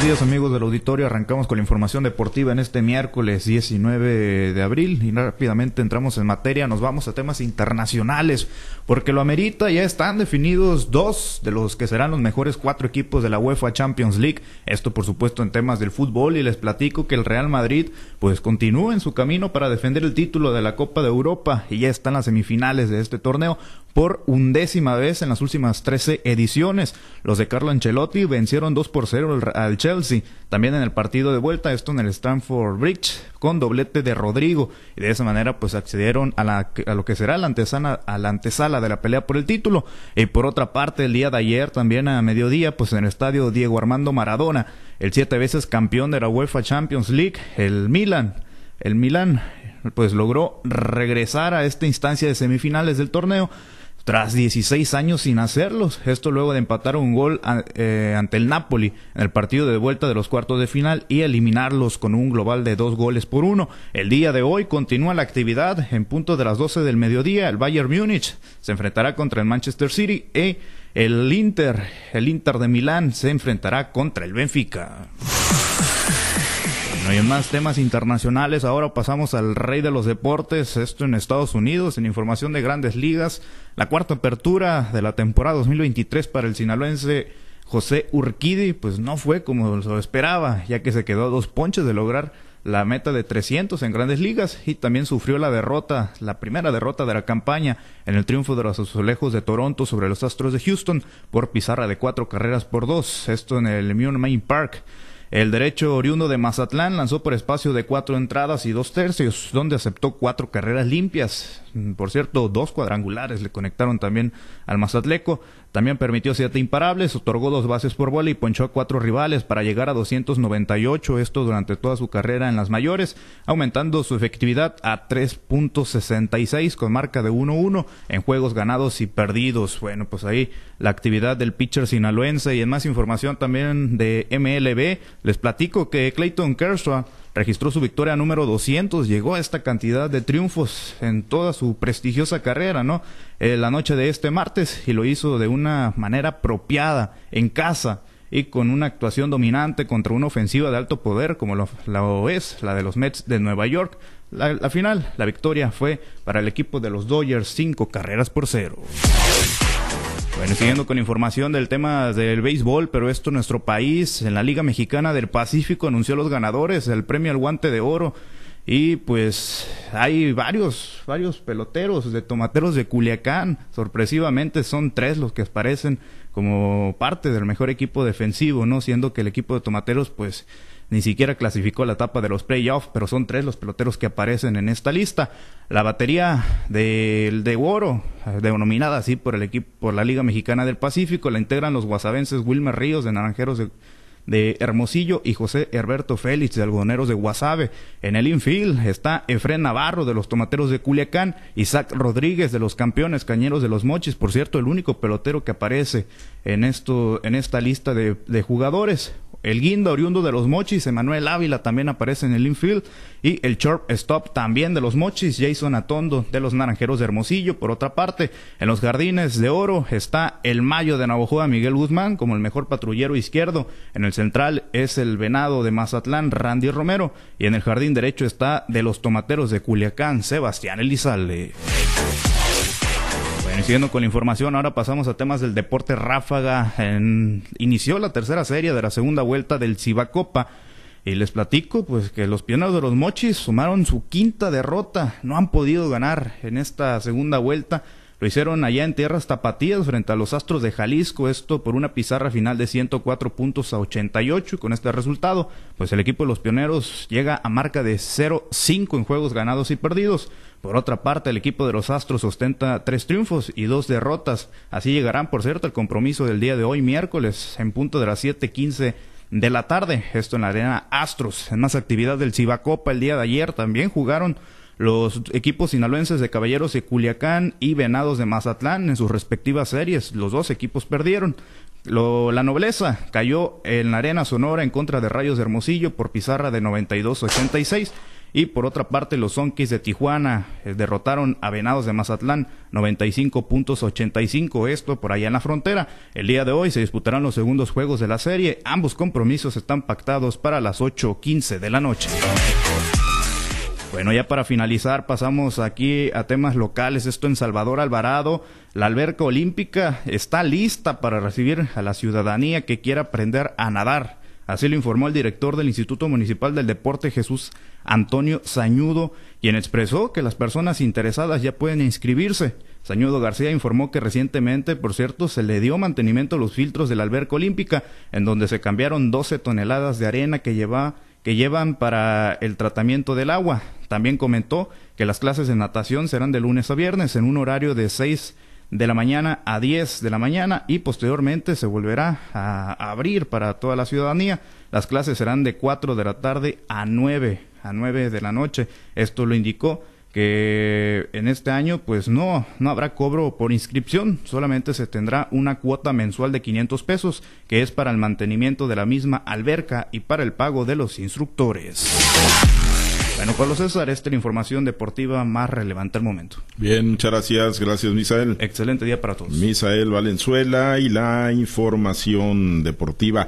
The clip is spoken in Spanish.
Buenos días amigos del auditorio, arrancamos con la información deportiva en este miércoles 19 de abril y rápidamente entramos en materia, nos vamos a temas internacionales porque lo amerita, ya están definidos dos de los que serán los mejores cuatro equipos de la UEFA Champions League, esto por supuesto en temas del fútbol y les platico que el Real Madrid pues continúa en su camino para defender el título de la Copa de Europa y ya están las semifinales de este torneo por undécima vez en las últimas 13 ediciones. Los de Carlo Ancelotti vencieron 2 por 0 al Chelsea. También en el partido de vuelta, esto en el Stamford Bridge, con doblete de Rodrigo. Y de esa manera, pues accedieron a, la, a lo que será la antesala, a la antesala de la pelea por el título. Y por otra parte, el día de ayer, también a mediodía, pues en el estadio Diego Armando Maradona, el siete veces campeón de la UEFA Champions League, el Milan. El Milan, pues logró regresar a esta instancia de semifinales del torneo tras 16 años sin hacerlos. Esto luego de empatar un gol eh, ante el Napoli en el partido de vuelta de los cuartos de final y eliminarlos con un global de dos goles por uno. El día de hoy continúa la actividad en punto de las 12 del mediodía. El Bayern Múnich se enfrentará contra el Manchester City y el Inter, el Inter de Milán se enfrentará contra el Benfica. No hay más temas internacionales. Ahora pasamos al rey de los deportes, esto en Estados Unidos, en información de grandes ligas. La cuarta apertura de la temporada 2023 para el sinaloense José Urquidi, pues no fue como lo esperaba, ya que se quedó a dos ponches de lograr la meta de 300 en grandes ligas y también sufrió la derrota, la primera derrota de la campaña en el triunfo de los azulejos de Toronto sobre los Astros de Houston por pizarra de cuatro carreras por dos, esto en el Immune Main Park. El derecho oriundo de Mazatlán lanzó por espacio de cuatro entradas y dos tercios, donde aceptó cuatro carreras limpias. Por cierto, dos cuadrangulares le conectaron también al Mazatleco. También permitió siete imparables, otorgó dos bases por bola y ponchó a cuatro rivales para llegar a 298, esto durante toda su carrera en las mayores, aumentando su efectividad a 3.66 con marca de 1-1 en juegos ganados y perdidos. Bueno, pues ahí la actividad del pitcher sinaloense y en más información también de MLB, les platico que Clayton Kershaw registró su victoria número 200, llegó a esta cantidad de triunfos en toda su prestigiosa carrera, ¿no? Eh, la noche de este martes y lo hizo de una manera apropiada, en casa y con una actuación dominante contra una ofensiva de alto poder como lo, la es la de los Mets de Nueva York. La, la final, la victoria fue para el equipo de los Dodgers, cinco carreras por cero. Bueno, siguiendo con información del tema del béisbol, pero esto nuestro país, en la Liga Mexicana del Pacífico, anunció los ganadores del premio al guante de oro. Y pues hay varios, varios peloteros de tomateros de Culiacán. Sorpresivamente son tres los que aparecen como parte del mejor equipo defensivo, ¿no? Siendo que el equipo de tomateros, pues, ni siquiera clasificó la etapa de los playoffs, pero son tres los peloteros que aparecen en esta lista. La batería del de Oro, denominada así por el equipo, por la Liga Mexicana del Pacífico, la integran los guasavenses Wilmer Ríos de Naranjeros de, de Hermosillo y José Herberto Félix de Algodoneros de Guasave. En el infield está Efren Navarro de los Tomateros de Culiacán, Isaac Rodríguez de los Campeones Cañeros de los Mochis, por cierto, el único pelotero que aparece en esto en esta lista de, de jugadores. El guinda oriundo de los mochis, Emanuel Ávila también aparece en el infield. Y el short stop también de los mochis, Jason Atondo de los naranjeros de Hermosillo. Por otra parte, en los jardines de oro está el mayo de Navajoa, Miguel Guzmán, como el mejor patrullero izquierdo. En el central es el venado de Mazatlán, Randy Romero. Y en el jardín derecho está de los tomateros de Culiacán, Sebastián Elizalde siguiendo con la información, ahora pasamos a temas del deporte ráfaga. inició la tercera serie de la segunda vuelta del Cibacopa. Y les platico, pues, que los pioneros de los Mochis sumaron su quinta derrota. No han podido ganar en esta segunda vuelta. Lo hicieron allá en tierras tapatías frente a los Astros de Jalisco, esto por una pizarra final de 104 puntos a 88 y con este resultado, pues el equipo de los Pioneros llega a marca de 0-5 en juegos ganados y perdidos. Por otra parte, el equipo de los Astros ostenta tres triunfos y dos derrotas. Así llegarán, por cierto, el compromiso del día de hoy, miércoles, en punto de las 7:15 de la tarde. Esto en la arena Astros. En más actividad del Cibacopa el día de ayer también jugaron los equipos sinaloenses de Caballeros de Culiacán y Venados de Mazatlán en sus respectivas series. Los dos equipos perdieron. la nobleza cayó en la arena sonora en contra de Rayos de Hermosillo por pizarra de 92-86 Y por otra parte, los Zonkis de Tijuana eh, derrotaron a Venados de Mazatlán 95 puntos 85, esto por allá en la frontera. El día de hoy se disputarán los segundos juegos de la serie. Ambos compromisos están pactados para las 8.15 de la noche. Bueno, ya para finalizar, pasamos aquí a temas locales. Esto en Salvador Alvarado. La alberca olímpica está lista para recibir a la ciudadanía que quiera aprender a nadar. Así lo informó el director del Instituto Municipal del Deporte, Jesús Antonio Sañudo, quien expresó que las personas interesadas ya pueden inscribirse. Sañudo García informó que recientemente, por cierto, se le dio mantenimiento a los filtros de la alberca olímpica, en donde se cambiaron 12 toneladas de arena que lleva que llevan para el tratamiento del agua. También comentó que las clases de natación serán de lunes a viernes en un horario de 6 de la mañana a 10 de la mañana y posteriormente se volverá a abrir para toda la ciudadanía. Las clases serán de 4 de la tarde a 9 a 9 de la noche. Esto lo indicó que en este año pues no, no habrá cobro por inscripción, solamente se tendrá una cuota mensual de 500 pesos, que es para el mantenimiento de la misma alberca y para el pago de los instructores. Bueno, Pablo César, esta es la información deportiva más relevante al momento. Bien, muchas gracias, gracias Misael. Excelente día para todos. Misael Valenzuela y la información deportiva.